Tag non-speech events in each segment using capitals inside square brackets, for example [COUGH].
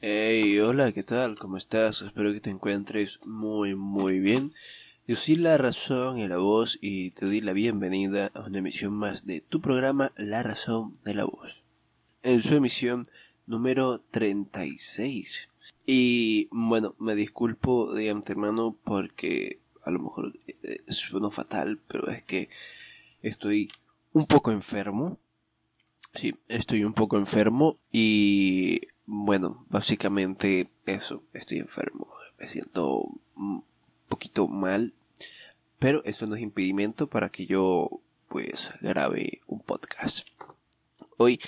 Hey, hola, ¿qué tal? ¿Cómo estás? Espero que te encuentres muy, muy bien. Yo soy La Razón y la Voz y te doy la bienvenida a una emisión más de tu programa La Razón de la Voz. En su emisión número 36. Y bueno, me disculpo de antemano porque a lo mejor eh, suena fatal, pero es que estoy un poco enfermo. Sí, estoy un poco enfermo y bueno, básicamente eso, estoy enfermo, me siento un poquito mal, pero eso no es impedimento para que yo pues grabe un podcast. Hoy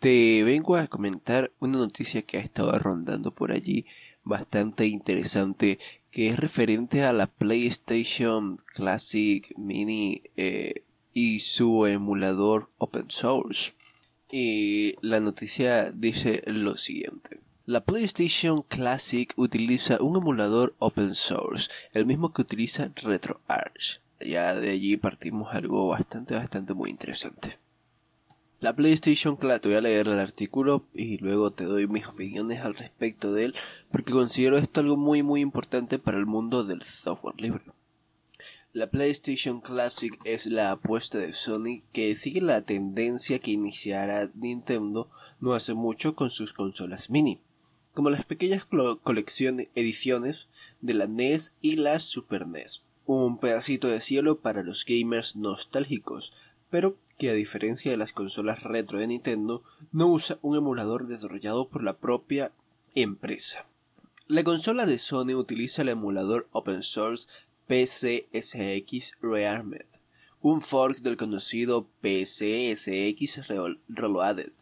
te vengo a comentar una noticia que ha estado rondando por allí bastante interesante que es referente a la PlayStation Classic Mini eh, y su emulador open source. Y la noticia dice lo siguiente. La PlayStation Classic utiliza un emulador open source, el mismo que utiliza RetroArch. Ya de allí partimos algo bastante, bastante muy interesante. La PlayStation Classic, te voy a leer el artículo y luego te doy mis opiniones al respecto de él, porque considero esto algo muy, muy importante para el mundo del software libre. La PlayStation Classic es la apuesta de Sony que sigue la tendencia que iniciara Nintendo no hace mucho con sus consolas mini, como las pequeñas colecciones ediciones de la NES y la Super NES. Un pedacito de cielo para los gamers nostálgicos, pero que a diferencia de las consolas retro de Nintendo, no usa un emulador desarrollado por la propia empresa. La consola de Sony utiliza el emulador open source PCSX Rearmed, un fork del conocido PCSX Reloaded,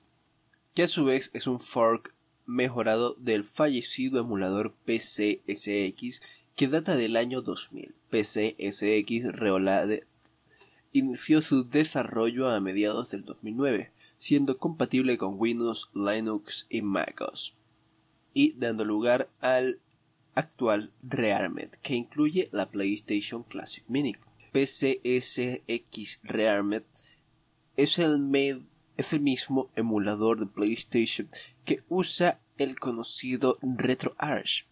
que a su vez es un fork mejorado del fallecido emulador PCSX que data del año 2000. PCSX Reloaded inició su desarrollo a mediados del 2009, siendo compatible con Windows, Linux y MacOS, y dando lugar al actual Rearmed, que incluye la PlayStation Classic Mini. PCSX Rearmed es el, es el mismo emulador de PlayStation que usa el conocido RetroArch,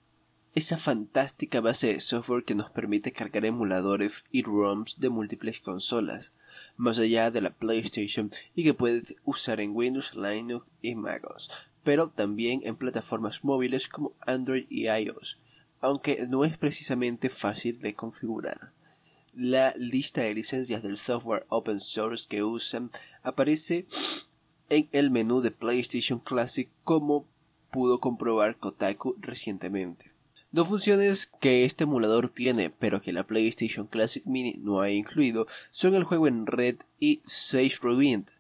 esa fantástica base de software que nos permite cargar emuladores y ROMs de múltiples consolas, más allá de la PlayStation y que puedes usar en Windows, Linux y MacOS, pero también en plataformas móviles como Android y iOS aunque no es precisamente fácil de configurar. La lista de licencias del software open source que usan aparece en el menú de PlayStation Classic como pudo comprobar Kotaku recientemente. Dos funciones que este emulador tiene, pero que la PlayStation Classic Mini no ha incluido, son el juego en red y Save Rewind,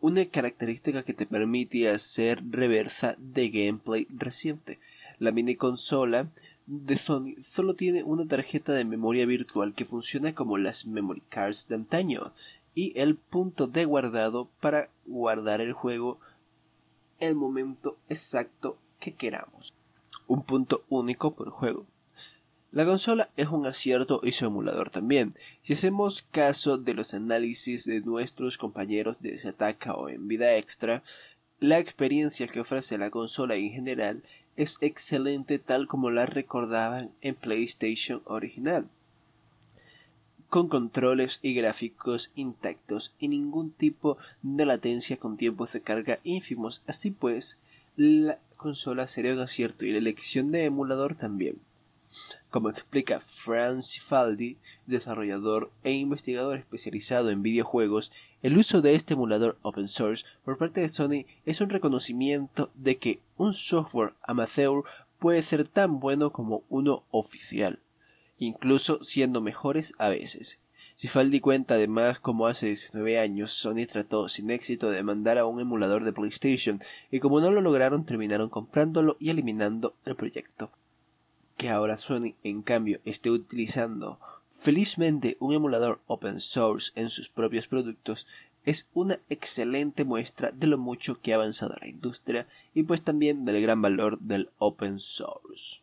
una característica que te permite hacer reversa de gameplay reciente. La mini consola de Sony solo tiene una tarjeta de memoria virtual que funciona como las memory cards de antaño y el punto de guardado para guardar el juego el momento exacto que queramos. Un punto único por juego. La consola es un acierto y su emulador también. Si hacemos caso de los análisis de nuestros compañeros de Zataka o en Vida Extra, la experiencia que ofrece la consola en general es excelente tal como la recordaban en PlayStation original, con controles y gráficos intactos y ningún tipo de latencia con tiempos de carga ínfimos. Así pues, la consola sería un acierto y la elección de emulador también. Como explica Franz Faldi, desarrollador e investigador especializado en videojuegos, el uso de este emulador open source por parte de Sony es un reconocimiento de que un software amateur puede ser tan bueno como uno oficial, incluso siendo mejores a veces. Faldi cuenta además como hace 19 años Sony trató sin éxito de mandar a un emulador de PlayStation y como no lo lograron terminaron comprándolo y eliminando el proyecto que ahora Sony en cambio esté utilizando felizmente un emulador open source en sus propios productos es una excelente muestra de lo mucho que ha avanzado la industria y pues también del gran valor del open source.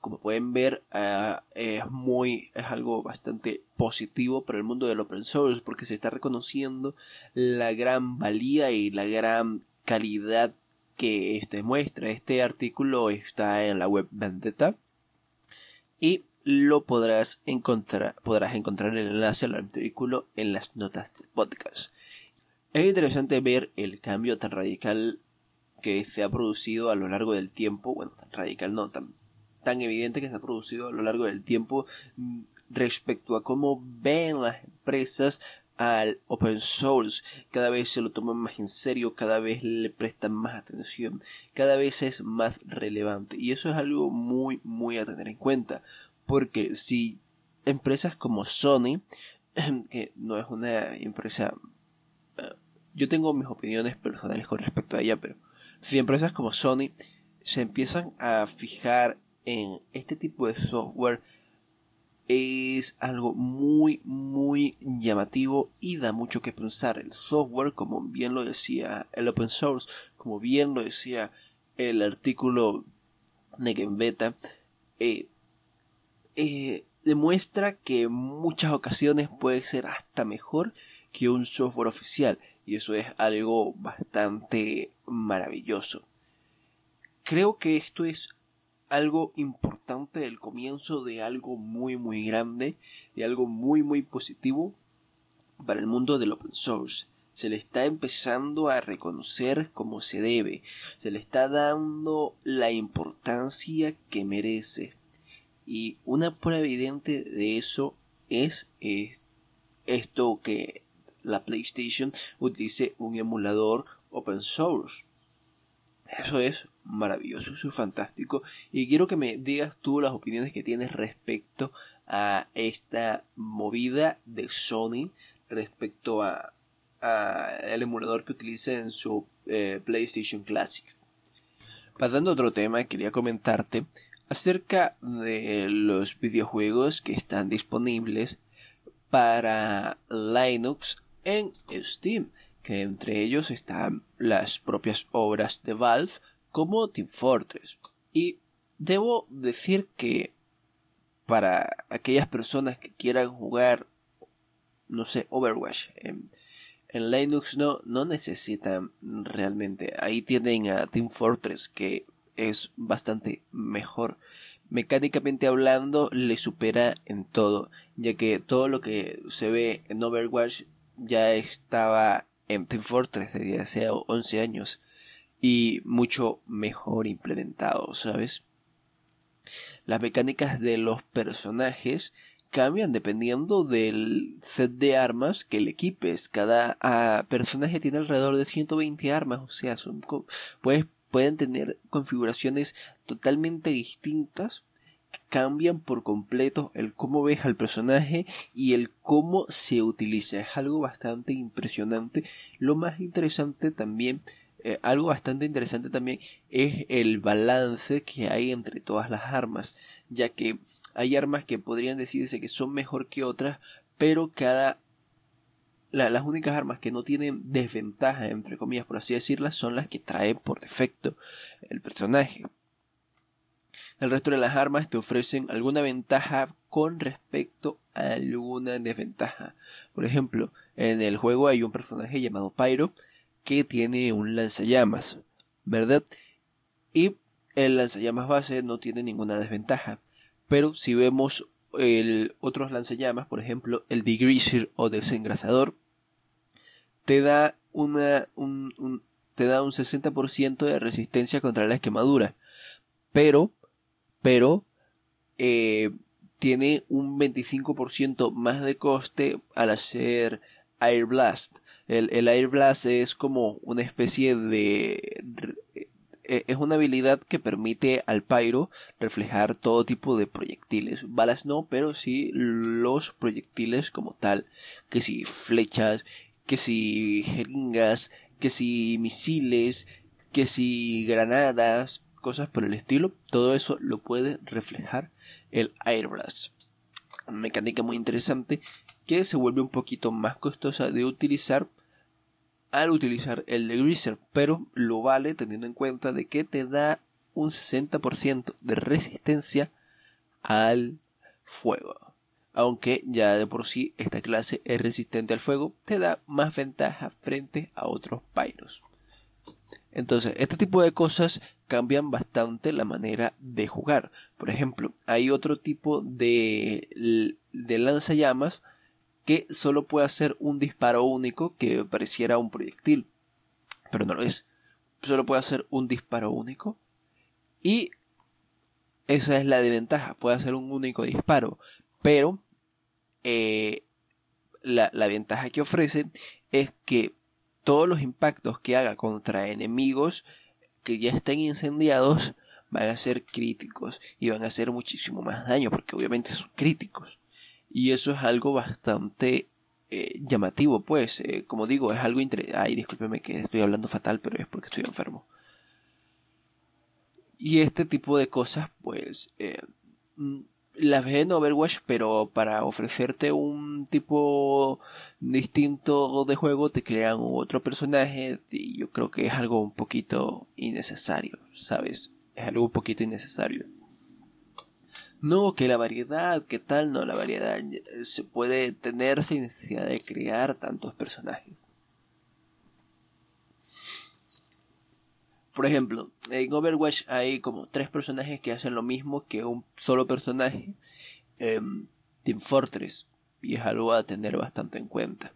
Como pueden ver, ah, es muy, es algo bastante positivo para el mundo del open source porque se está reconociendo la gran valía y la gran calidad que este muestra. Este artículo está en la web Vendetta y lo podrás encontrar, podrás encontrar el enlace al artículo en las notas del podcast. Es interesante ver el cambio tan radical que se ha producido a lo largo del tiempo, bueno, tan radical no, tan, tan evidente que se ha producido a lo largo del tiempo mm, respecto a cómo ven las empresas al open source, cada vez se lo toman más en serio, cada vez le prestan más atención, cada vez es más relevante. Y eso es algo muy muy a tener en cuenta, porque si empresas como Sony, [CLEARS THROAT] que no es una empresa eh, yo tengo mis opiniones personales con respecto a ella, pero si empresas como Sony se empiezan a fijar en este tipo de software es algo muy muy llamativo y da mucho que pensar. El software como bien lo decía el open source como bien lo decía el artículo de Game Beta eh, eh, demuestra que en muchas ocasiones puede ser hasta mejor que un software oficial. Y eso es algo bastante maravilloso. Creo que esto es algo importante el comienzo de algo muy muy grande, de algo muy muy positivo para el mundo del open source. Se le está empezando a reconocer como se debe, se le está dando la importancia que merece. Y una prueba evidente de eso es, es esto que la PlayStation utilice un emulador open source. Eso es maravilloso, eso es fantástico. Y quiero que me digas tú las opiniones que tienes respecto a esta movida de Sony, respecto a, el emulador que utiliza en su eh, PlayStation Classic. Pasando a otro tema, quería comentarte acerca de los videojuegos que están disponibles para Linux en Steam, que entre ellos están las propias obras de Valve, como Team Fortress. Y debo decir que para aquellas personas que quieran jugar, no sé, Overwatch en, Linux no, no necesitan realmente. Ahí tienen a Team Fortress que es bastante mejor. Mecánicamente hablando, le supera en todo, ya que todo lo que se ve en Overwatch ya estaba en Team Fortress desde hace 11 años y mucho mejor implementado, ¿sabes? Las mecánicas de los personajes cambian dependiendo del set de armas que le equipes. Cada ah, personaje tiene alrededor de 120 armas, o sea, son, pueden tener configuraciones totalmente distintas que cambian por completo el cómo ves al personaje y el cómo se utiliza. Es algo bastante impresionante. Lo más interesante también eh, algo bastante interesante también es el balance que hay entre todas las armas, ya que hay armas que podrían decirse que son mejor que otras, pero cada las únicas armas que no tienen desventaja, entre comillas, por así decirlas, son las que trae por defecto el personaje. El resto de las armas te ofrecen alguna ventaja con respecto a alguna desventaja. Por ejemplo, en el juego hay un personaje llamado Pyro que tiene un lanzallamas, ¿verdad? Y el lanzallamas base no tiene ninguna desventaja. Pero si vemos el otros lanzallamas, por ejemplo, el degreaser o desengrasador, te da un, te da un 60% de resistencia contra la quemadura. Pero pero eh, tiene un 25% más de coste al hacer Air Blast. El, el Air Blast es como una especie de... E, es una habilidad que permite al Pyro reflejar todo tipo de proyectiles. Balas no, pero sí los proyectiles como tal. Que si flechas, que si jeringas, que si misiles, que si granadas, cosas por el estilo. Todo eso lo puede reflejar el Air Blast. mecánica muy interesante que se vuelve un poquito más costosa de utilizar al utilizar el de Greaser, pero lo vale teniendo en cuenta de que te da un 60% de resistencia al fuego. Aunque ya de por sí esta clase es resistente al fuego, te da más ventaja frente a otros pyros. Entonces, este tipo de cosas cambian bastante la manera de jugar. Por ejemplo, hay otro tipo de, de lanzallamas que solo puede hacer un disparo único que pareciera un proyectil, pero no lo es. Solo puede hacer un disparo único y esa es la desventaja, puede hacer un único disparo, pero eh, la, la ventaja que ofrece es que todos los impactos que haga contra enemigos que ya estén incendiados van a ser críticos y van a hacer muchísimo más daño porque obviamente son críticos. Y eso es algo bastante eh, llamativo, pues, eh, como digo, es algo interesante. Ay, discúlpeme que estoy hablando fatal, pero es porque estoy enfermo. Y este tipo de cosas, pues, eh, mm, las ves en Overwatch, pero para ofrecerte un tipo distinto de juego te crean otro personaje y yo creo que es algo un poquito innecesario, ¿sabes? Es algo un poquito innecesario. No, que la variedad, que tal, no, la variedad se puede tener sin necesidad de crear tantos personajes. Por ejemplo, en Overwatch hay como tres personajes que hacen lo mismo que un solo personaje. en Team Fortress. Y es algo a tener bastante en cuenta.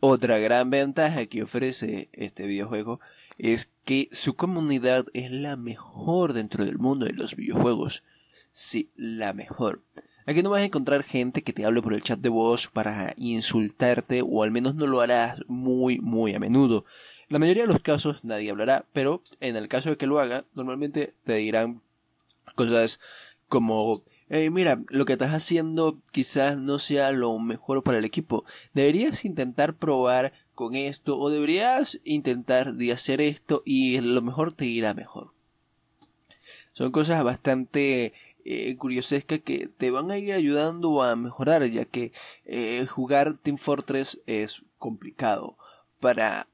Otra gran ventaja que ofrece este videojuego es que su comunidad es la mejor dentro del mundo de los videojuegos. Sí, la mejor. Aquí no vas a encontrar gente que te hable por el chat de voz para insultarte o al menos no lo harás muy muy a menudo. En la mayoría de los casos nadie hablará, pero en el caso de que lo haga, normalmente te dirán cosas como mira, lo que estás haciendo quizás no sea lo mejor para el equipo. Deberías intentar probar con esto o deberías intentar de hacer esto y lo mejor te irá mejor. Son cosas bastante eh, curiosescas que te van a ir ayudando a mejorar, ya que eh, jugar Team Fortress es complicado. Para,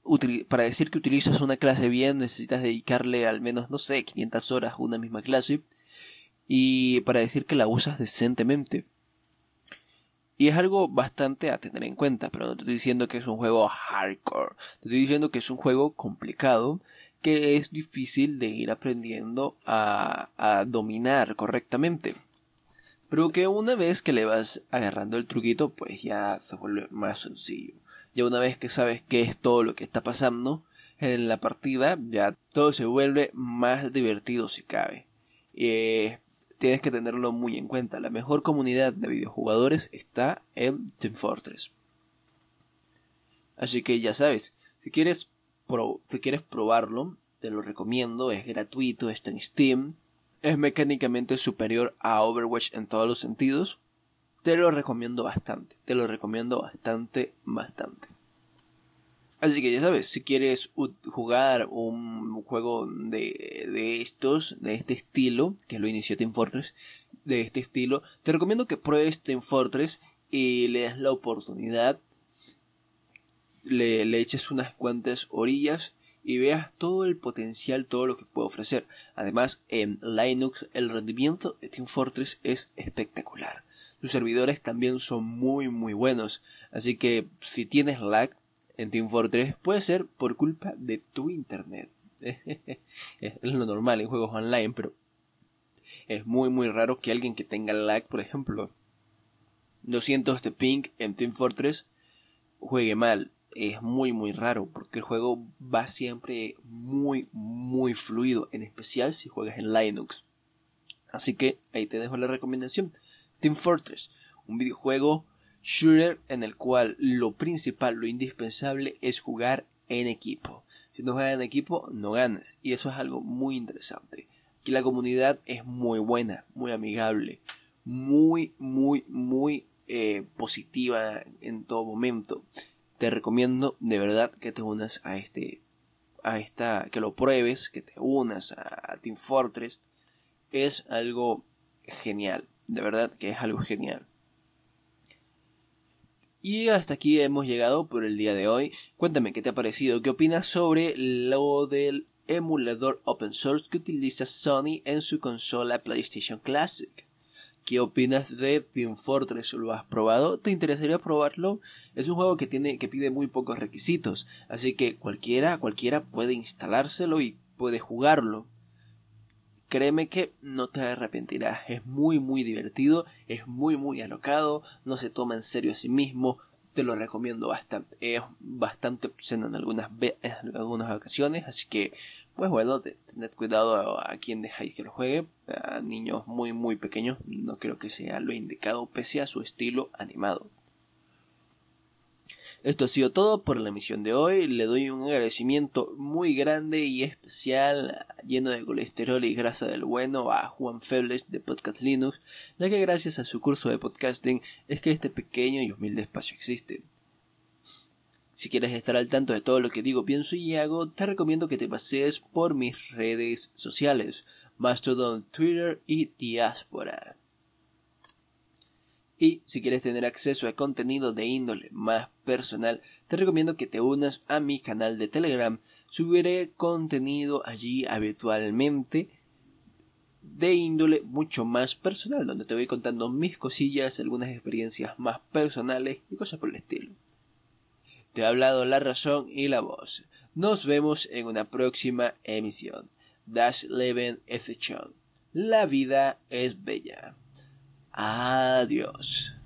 para decir que utilizas una clase bien necesitas dedicarle al menos, no sé, 500 horas a una misma clase. Y para decir que la usas decentemente. Y es algo bastante a tener en cuenta, pero no te estoy diciendo que es un juego hardcore. Te estoy diciendo que es un juego complicado que es difícil de ir aprendiendo a, a dominar correctamente. Pero que una vez que le vas agarrando el truquito, pues ya se vuelve más sencillo. Ya una vez que sabes qué es todo lo que está pasando en la partida, ya todo se vuelve más divertido si cabe. Eh, tienes que tenerlo muy en cuenta. La mejor comunidad de videojugadores está en Team Fortress. Así que ya sabes, si quieres si quieres probarlo, te lo recomiendo, es gratuito, está en Steam, es mecánicamente superior a Overwatch en todos los sentidos. Te lo recomiendo bastante, te lo recomiendo bastante, bastante. Así que ya sabes, si quieres jugar un juego de, de estos, de este estilo, que lo inició Team Fortress, de este estilo, te recomiendo que pruebes Team Fortress y le des la oportunidad le, eches unas cuantas orillas y veas todo el potencial, todo lo que puede ofrecer. Además, en Linux el rendimiento de Team Fortress es espectacular. Sus servidores también son muy muy buenos. Así que si tienes lag en Team Fortress puede ser por culpa de tu internet. [LAUGHS] es lo normal en juegos online, pero es muy muy raro que alguien que tenga lag, por ejemplo, 200 de ping en Team Fortress juegue mal es muy muy raro porque el juego va siempre muy muy fluido, en especial si juegas en Linux. Así que ahí te dejo la recomendación. Team Fortress, un videojuego shooter en el cual lo principal, lo indispensable es jugar en equipo. Si no juegas en equipo, no ganas. Y eso es algo muy interesante. Aquí la comunidad es muy buena, muy amigable, muy, muy, muy eh, positiva en todo momento te recomiendo de verdad que te unas a este a esta que lo pruebes que te unas a, Team Fortress. Es algo genial de verdad que es algo genial. Y hasta aquí hemos llegado por el día de hoy. Cuéntame qué te ha parecido qué opinas sobre lo del emulador open source que utiliza Sony en su consola PlayStation Classic ¿Qué opinas de Team Fortress? ¿Lo has probado? ¿Te interesaría probarlo? Es un juego que tiene que pide muy pocos requisitos, así que cualquiera, cualquiera puede instalárselo y puede jugarlo. Créeme que no te arrepentirás, es muy muy divertido, es muy muy alocado, no se toma en serio a sí mismo, te lo recomiendo bastante. Es bastante obsceno en algunas, en algunas ocasiones, así que, pues bueno, tened cuidado a, quien dejáis que lo juegue. A niños muy, muy pequeños, no creo que sea lo indicado, pese a su estilo animado. Esto ha sido todo por la emisión de hoy. Le doy un agradecimiento muy grande y especial, lleno de colesterol y grasa del bueno, a Juan Febles de Podcast Linux, ya que gracias a su curso de podcasting es que este pequeño y humilde espacio existe. Si quieres estar al tanto de todo lo que digo, pienso y hago, te recomiendo que te pasees por mis redes sociales, Mastodon, Twitter y Diaspora. Y si quieres tener acceso a contenido de índole más personal, te recomiendo que te unas a mi canal de Telegram. Subiré contenido allí habitualmente de índole mucho más personal, donde te voy contando mis cosillas, algunas experiencias más personales y cosas por el estilo. Te ha hablado la razón y la voz. Nos vemos en una próxima emisión. Das Leben ist La vida es bella. Adiós.